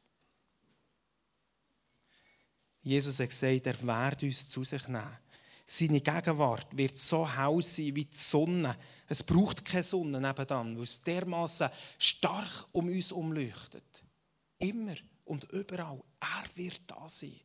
Jesus hat gesagt, er werde uns zu sich nehmen. Seine Gegenwart wird so hell sein wie die Sonne. Es braucht keine Sonne nebenan, weil es dermaßen stark um uns umleuchtet. Immer und überall. Er wird da sein.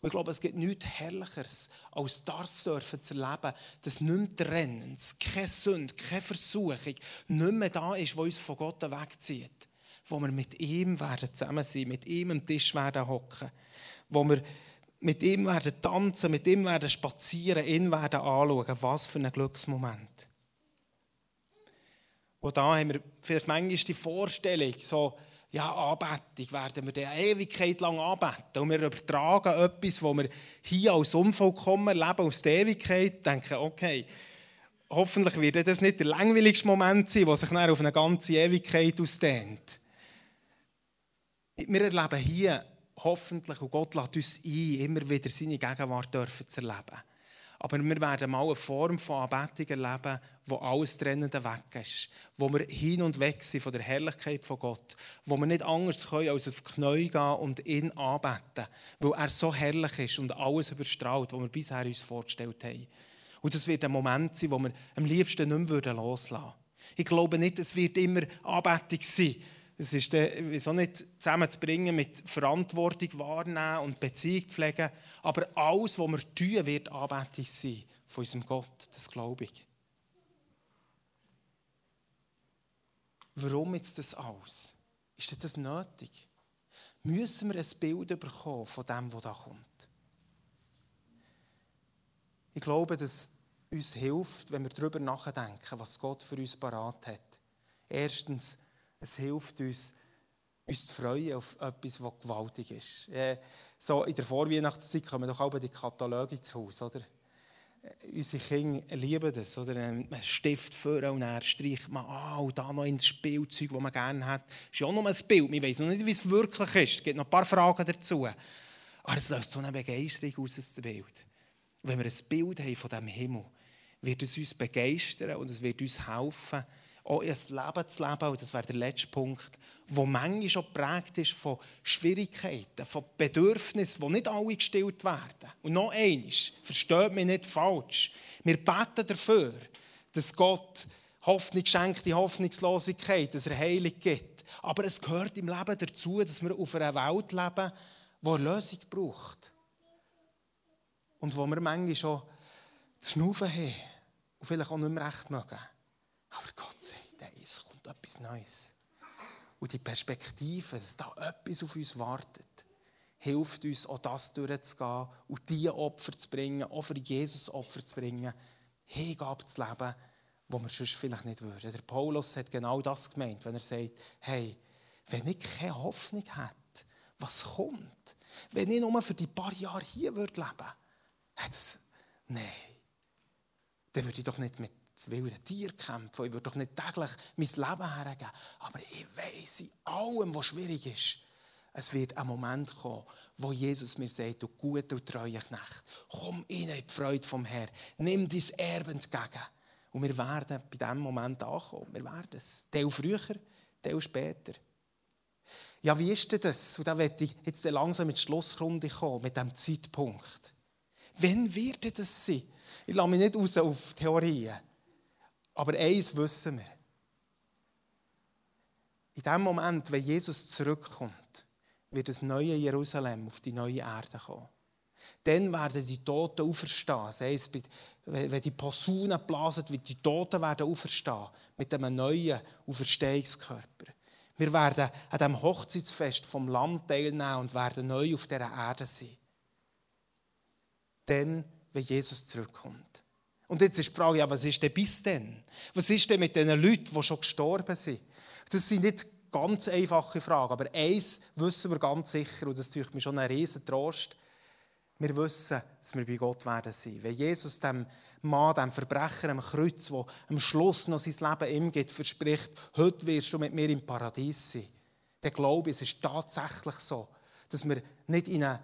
Und ich glaube, es gibt nichts Herrlicheres, als das zu erleben, dass nicht mehr keine Sünde, keine Versuchung nicht mehr da ist, wo uns von Gott wegzieht. Wo wir mit ihm werden zusammen sein, mit ihm am Tisch werden hocken. Wo wir mit ihm werden tanzen, mit ihm werden spazieren, ihn werden anschauen. Was für ein Glücksmoment. Und da haben wir vielleicht manchmal die Vorstellung, so, ja, Anbetung werden wir eine Ewigkeit lang anbeten. Und wir übertragen etwas, wo wir hier als unvollkommen leben, aus der Ewigkeit, denken, okay, hoffentlich wird das nicht der langweiligste Moment sein, der sich dann auf eine ganze Ewigkeit ausdehnt. Wir erleben hier hoffentlich, und Gott lädt uns ein, immer wieder seine Gegenwart dürfen zu erleben. Aber wir werden mal eine Form von Anbetung erleben, wo alles Trennende weg ist. Wo wir hin und weg sind von der Herrlichkeit von Gott. Wo wir nicht anders können, als auf die Knie gehen und ihn anbeten. Weil er so herrlich ist und alles überstrahlt, was wir bisher uns vorgestellt haben. Und das wird ein Moment sein, wo wir am liebsten nicht mehr loslassen würden. Ich glaube nicht, es wird immer Anbetung sein. Es ist wieso nicht zusammenzubringen mit Verantwortung wahrnehmen und Beziehung pflegen. Aber alles, was wir tun, wird Anbetung sein von unserem Gott. Das glaube ich. Warum jetzt das alles? Ist das nötig? Müssen wir ein Bild bekommen von dem, was da kommt? Ich glaube, dass uns hilft, wenn wir darüber nachdenken, was Gott für uns parat hat. Erstens, es hilft uns, uns zu freuen auf etwas, was gewaltig ist. So in der Vorweihnachtszeit kommen doch auch die Kataloge ins Haus, oder? Unsere Kinder lieben das, oder? Man Stift vor und dann streicht man an und da noch ins Spielzeug, das man gerne hat. Das ist ja auch nur ein Bild, man weiß noch nicht, wie es wirklich ist. Es gibt noch ein paar Fragen dazu. Aber es löst so eine Begeisterung aus, das Bild. wenn wir ein Bild haben von diesem Himmel, wird es uns begeistern und es wird uns helfen, auch ein Leben zu leben. Und das wäre der letzte Punkt, wo manchmal schon geprägt ist von Schwierigkeiten, von Bedürfnissen, die nicht alle gestillt werden. Und noch eines, versteht mich nicht falsch. Wir beten dafür, dass Gott Hoffnung schenkt, die Hoffnungslosigkeit, dass er Heilung gibt. Aber es gehört im Leben dazu, dass wir auf einer Welt leben, die eine Lösung braucht. Und wo wir manchmal schon zu schnaufen haben und vielleicht auch nicht mehr recht mögen. Aber Gott sagt, hey, es kommt etwas Neues. Und die Perspektive, dass da etwas auf uns wartet, hilft uns, auch das durchzugehen und diese Opfer zu bringen, auch für Jesus Opfer zu bringen, Hingabe zu leben, wo wir sonst vielleicht nicht würden. Der Paulus hat genau das gemeint, wenn er sagt, hey, wenn ich keine Hoffnung hätte, was kommt? Wenn ich nur für die paar Jahre hier leben würde, das, nein, dann würde ich doch nicht mit wilden Tieren kämpfen. Ich würde doch nicht täglich mein Leben hergeben. Aber ich weiß in allem, was schwierig ist, es wird ein Moment kommen, wo Jesus mir sagt, du gute und treue Knecht, komm in die Freude vom Herrn, nimm dein Erbe entgegen. Und wir werden bei diesem Moment ankommen. Wir werden es. Teil früher, Teil später. Ja, wie ist denn das? Und da werde ich jetzt langsam mit der Schlussrunde kommen, mit diesem Zeitpunkt. Wann wird das sein? Ich lasse mich nicht raus auf Theorien. Aber eins wissen wir. In dem Moment, wenn Jesus zurückkommt, wird das neue Jerusalem auf die neue Erde kommen. Dann werden die Toten auferstehen. Das wenn die Posaune blasen, wird die Toten werden auferstehen mit einem neuen Auferstehungskörper. Wir werden an dem Hochzeitsfest vom Land teilnehmen und werden neu auf dieser Erde sein. Dann, wenn Jesus zurückkommt. Und jetzt ist die Frage, ja, was ist denn bis denn? Was ist denn mit den Leuten, die schon gestorben sind? Das sind nicht ganz einfache Fragen, aber eins wissen wir ganz sicher, und das tut mir schon ein riesen Trost. Wir wissen, dass wir bei Gott werden sein. Wenn Jesus dem Mann, dem Verbrecher am Kreuz, der am Schluss noch sein Leben ihm gibt, verspricht, heute wirst du mit mir im Paradies sein, dann glaube ich, es ist tatsächlich so, dass wir nicht in eine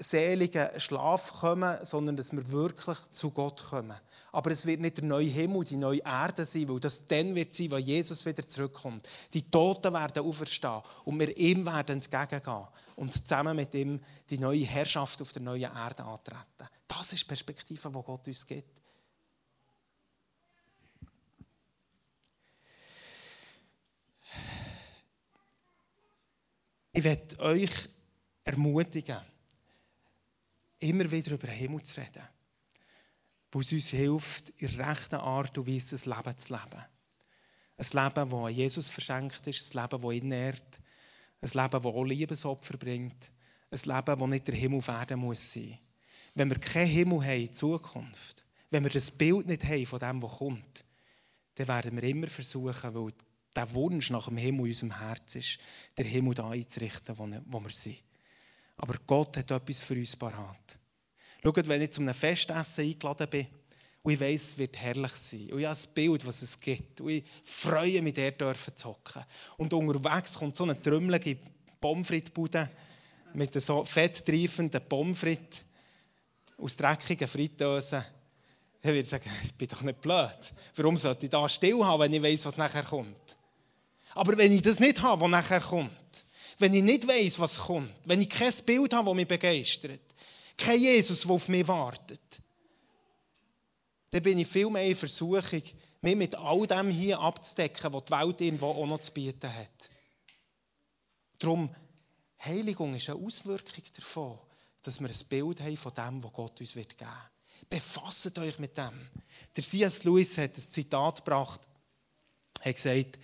seligen Schlaf kommen, sondern dass wir wirklich zu Gott kommen. Aber es wird nicht der neue Himmel, die neue Erde sein, weil das dann wird sein, wenn Jesus wieder zurückkommt. Die Toten werden auferstehen und wir ihm werden entgegengehen und zusammen mit ihm die neue Herrschaft auf der neuen Erde antreten. Das ist die Perspektive, die Gott uns gibt. Ich werde euch ermutigen, immer wieder über den Himmel zu reden, wo es uns hilft, in rechter Art und Weise ein Leben zu leben. Ein Leben, das an Jesus verschenkt ist, ein Leben, das ihn nährt, ein Leben, das auch Liebesopfer bringt, ein Leben, das nicht der Himmel auf Erden muss sein. Wenn wir keinen Himmel haben in Zukunft, wenn wir das Bild nicht haben von dem, was kommt, dann werden wir immer versuchen, weil der Wunsch nach dem Himmel in unserem Herz ist, den Himmel da einzurichten, wo wir sind. Aber Gott hat etwas für uns parat. Schaut, wenn ich zu einem Festessen eingeladen bin und ich weiss, es wird herrlich sein und ich habe ein Bild, was es gibt und ich freue mich, dort zu hocken. Und unterwegs kommt so eine trümmelige Pommes mit so fettreifenden Pommes aus dreckigen Fritteusen. Dann würde ich sagen, ich bin doch nicht blöd. Warum sollte ich da still haben, wenn ich weiß, was nachher kommt? Aber wenn ich das nicht habe, was nachher kommt, wenn ich nicht weiß, was kommt, wenn ich kein Bild habe, das mich begeistert, kein Jesus, der auf mich wartet, dann bin ich viel mehr in Versuchung, mich mit all dem hier abzudecken, was die Welt irgendwo auch noch zu bieten hat. Darum, Heiligung ist eine Auswirkung davon, dass wir ein Bild haben von dem, was Gott uns geben wird. Befasst euch mit dem. Der C.S. Lewis hat ein Zitat gebracht. Er hat gesagt,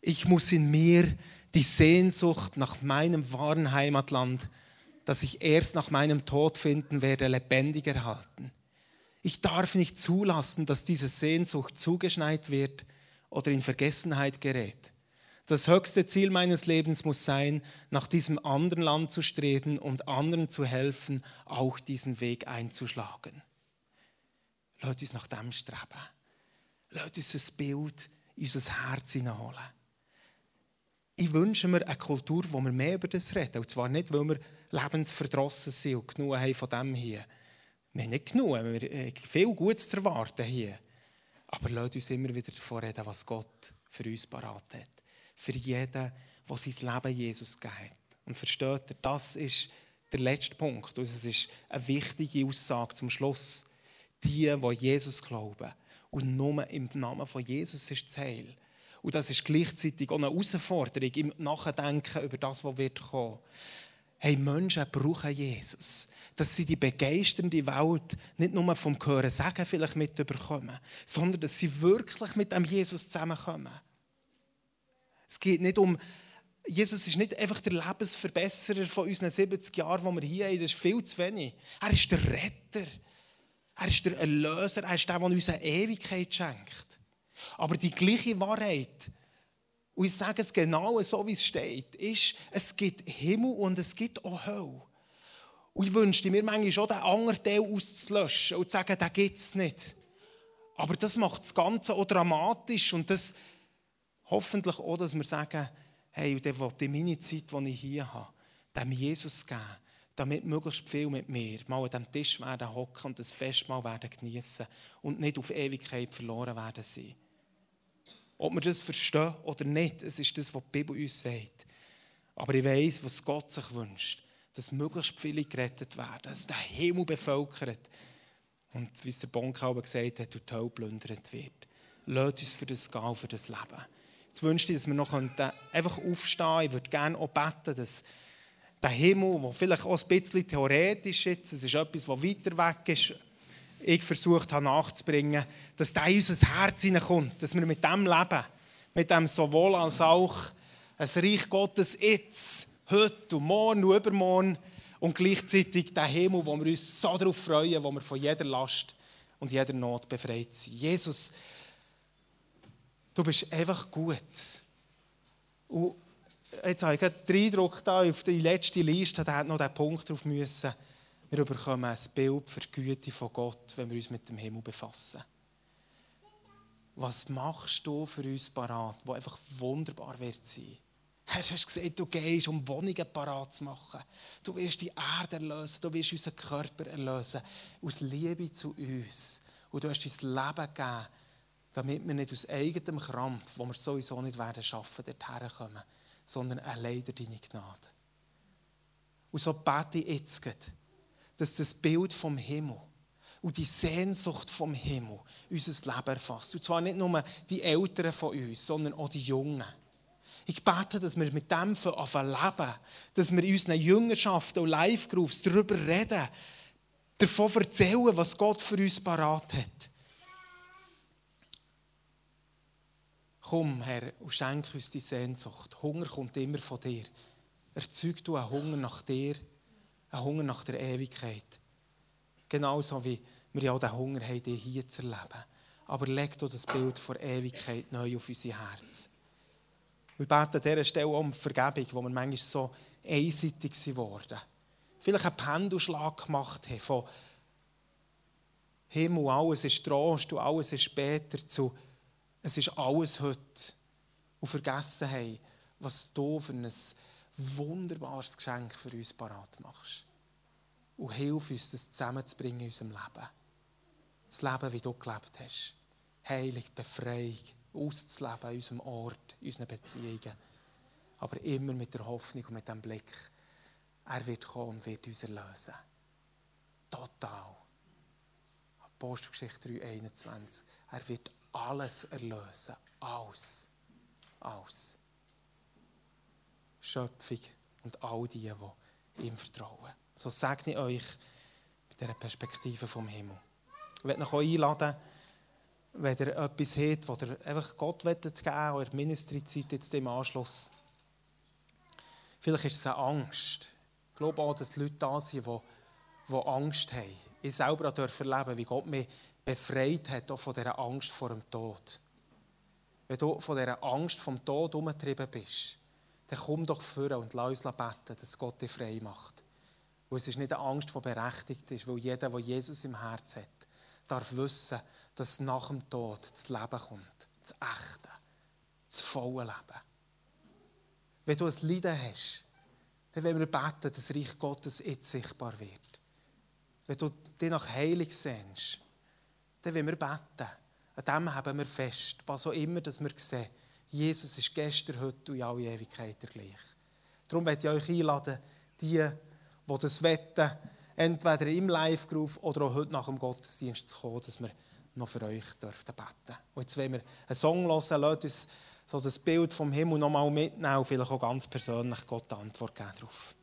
ich muss in mir die Sehnsucht nach meinem wahren Heimatland, das ich erst nach meinem Tod finden werde, lebendig erhalten. Ich darf nicht zulassen, dass diese Sehnsucht zugeschneit wird oder in Vergessenheit gerät. Das höchste Ziel meines Lebens muss sein, nach diesem anderen Land zu streben und anderen zu helfen, auch diesen Weg einzuschlagen. Lasst uns nach dem streben. Lasst uns ein Bild in unser Herz hineinholen. Ich wünsche mir eine Kultur, wo wir mehr über das reden. Und zwar nicht, weil wir lebensverdrossen sind und genug haben von dem hier. Wir haben nicht genug, wir haben viel Gutes zu erwarten hier. Aber lasst uns immer wieder davon reden, was Gott für uns parat hat. Für jeden, der sein Leben Jesus gibt. Und versteht ihr, das ist der letzte Punkt. Und es ist eine wichtige Aussage zum Schluss. Die, die Jesus glauben und nur im Namen von Jesus ist das Heil. Und das ist gleichzeitig auch eine Herausforderung im Nachdenken über das, was wird kommen. Hey, Menschen brauchen Jesus. Dass sie die begeisternde Welt nicht nur vom Hören sagen vielleicht mitbekommen, sondern dass sie wirklich mit dem Jesus zusammenkommen. Es geht nicht um, Jesus ist nicht einfach der Lebensverbesserer von unseren 70 Jahren, die wir hier haben. Das ist viel zu wenig. Er ist der Retter. Er ist der Erlöser. Er ist der, der uns eine Ewigkeit schenkt. Aber die gleiche Wahrheit, und ich sage es genau so, wie es steht, ist, es gibt Himmel und es gibt auch Hölle. Und ich wünschte mir manchmal schon, den anderen Teil auszulöschen und zu sagen, den gibt es nicht. Aber das macht das Ganze auch dramatisch und das hoffentlich auch, dass wir sagen, hey, und dann will ich meine Zeit, die ich hier habe, dem Jesus geben, damit möglichst viel mit mir mal an diesem Tisch werden hocken und das Festmahl werden genießen und nicht auf Ewigkeit verloren werden sein. Ob wir das verstehen oder nicht, es ist das, was die Bibel uns sagt. Aber ich weiß, was Gott sich wünscht, dass möglichst viele gerettet werden, dass der Himmel bevölkert und, wie es der Bonkalber gesagt hat, die Hölle plündert wird. Lasst uns für das gehen, für das Leben. Jetzt wünschte ich, dass wir noch einfach aufstehen können. Ich würde gerne auch beten, dass der Himmel, der vielleicht auch ein bisschen theoretisch ist, es ist etwas, das weiter weg ist, ich versucht habe nachzubringen, dass der in unser Herz hineinkommt, dass wir mit dem leben, mit dem sowohl als auch ein Reich Gottes jetzt, heute und morgen und übermorgen und gleichzeitig der Himmel, wo wir uns so darauf freuen, wo wir von jeder Last und jeder Not befreit sind. Jesus, du bist einfach gut. Und jetzt habe ich den Eindruck, da auf die letzte Liste, da hat noch der Punkt drauf müssen wir bekommen ein Bild für die Güte von Gott, wenn wir uns mit dem Himmel befassen. Was machst du für uns parat, wo einfach wunderbar wird sein? Herr, du hast gesagt, du gehst, um Wohnungen parat zu machen. Du wirst die Erde erlösen, du wirst unseren Körper erlösen, aus Liebe zu uns. Und du hast dein Leben gegeben, damit wir nicht aus eigenem Krampf, wo wir sowieso nicht werden schaffen, dorthin kommen, sondern allein durch deine Gnade. Und so bete ich jetzt, dass das Bild vom Himmel und die Sehnsucht vom Himmel unser Leben erfasst. Und zwar nicht nur die Älteren von uns, sondern auch die Jungen. Ich bete, dass wir mit dem leben, dass wir in unseren Jüngerschaften und Live-Groups darüber reden, davon erzählen, was Gott für uns parat hat. Komm, Herr, und schenk uns die Sehnsucht. Hunger kommt immer von dir. Erzeug du einen Hunger nach dir ein Hunger nach der Ewigkeit. Genauso wie wir ja den Hunger haben, dich hier zu erleben. Aber leg doch das Bild von Ewigkeit neu auf unser Herz. Wir beten an dieser Stelle um Vergebung, wo wir manchmal so einseitig geworden Vielleicht einen Pendelschlag gemacht haben von Himmel, alles ist Trost und alles ist später zu es ist alles heute. Und vergessen haben, was du für ein wunderbares Geschenk für uns parat machst. Und hilf uns, das zusammenzubringen in unserem Leben. das Leben, wie du gelebt hast. Heilig, Befreiung, auszuleben in unserem Ort, in unseren Beziehungen. Aber immer mit der Hoffnung und mit dem Blick, er wird kommen und wird uns erlösen. Total. Apostelgeschichte 3,21. Er wird alles erlösen. Alles. Alles. Schöpfung und all die, die ihm vertrauen. So segne ich euch mit dieser Perspektive vom Himmel. Ich möchte euch einladen, wenn ihr etwas habt, das ihr einfach Gott geben wollt, oder Ministry-Zeit jetzt im Anschluss. Vielleicht ist es eine Angst. Ich glaube auch, dass Leute da sind, die, die Angst haben. Ich selber durfte erleben, wie Gott mich befreit hat auch von dieser Angst vor dem Tod. Wenn du von dieser Angst vom Tod umgetrieben bist, dann komm doch vor und lass uns beten, dass Gott dich frei macht. Und es ist nicht eine Angst, die berechtigt ist, weil jeder, der Jesus im Herz hat, darf wissen, dass nach dem Tod das Leben kommt. Das echte, das volle Leben. Wenn du ein Leiden hast, dann wollen wir beten, dass das Reich Gottes jetzt sichtbar wird. Wenn du dich nach Heilung sehnst, dann wollen wir beten. An dem haben wir fest, was auch immer dass wir sehen. Jesus ist gestern, heute und in alle Ewigkeit gleich. Darum möchte ich euch einladen, die, die das wetten, entweder im Live-Groove oder auch heute nach dem Gottesdienst zu kommen, dass wir noch für euch dürfen beten Und jetzt wollen wir einen Song hören, lasst uns so das Bild vom Himmel noch mal mitnehmen und vielleicht auch ganz persönlich Gott Antwort geben darauf.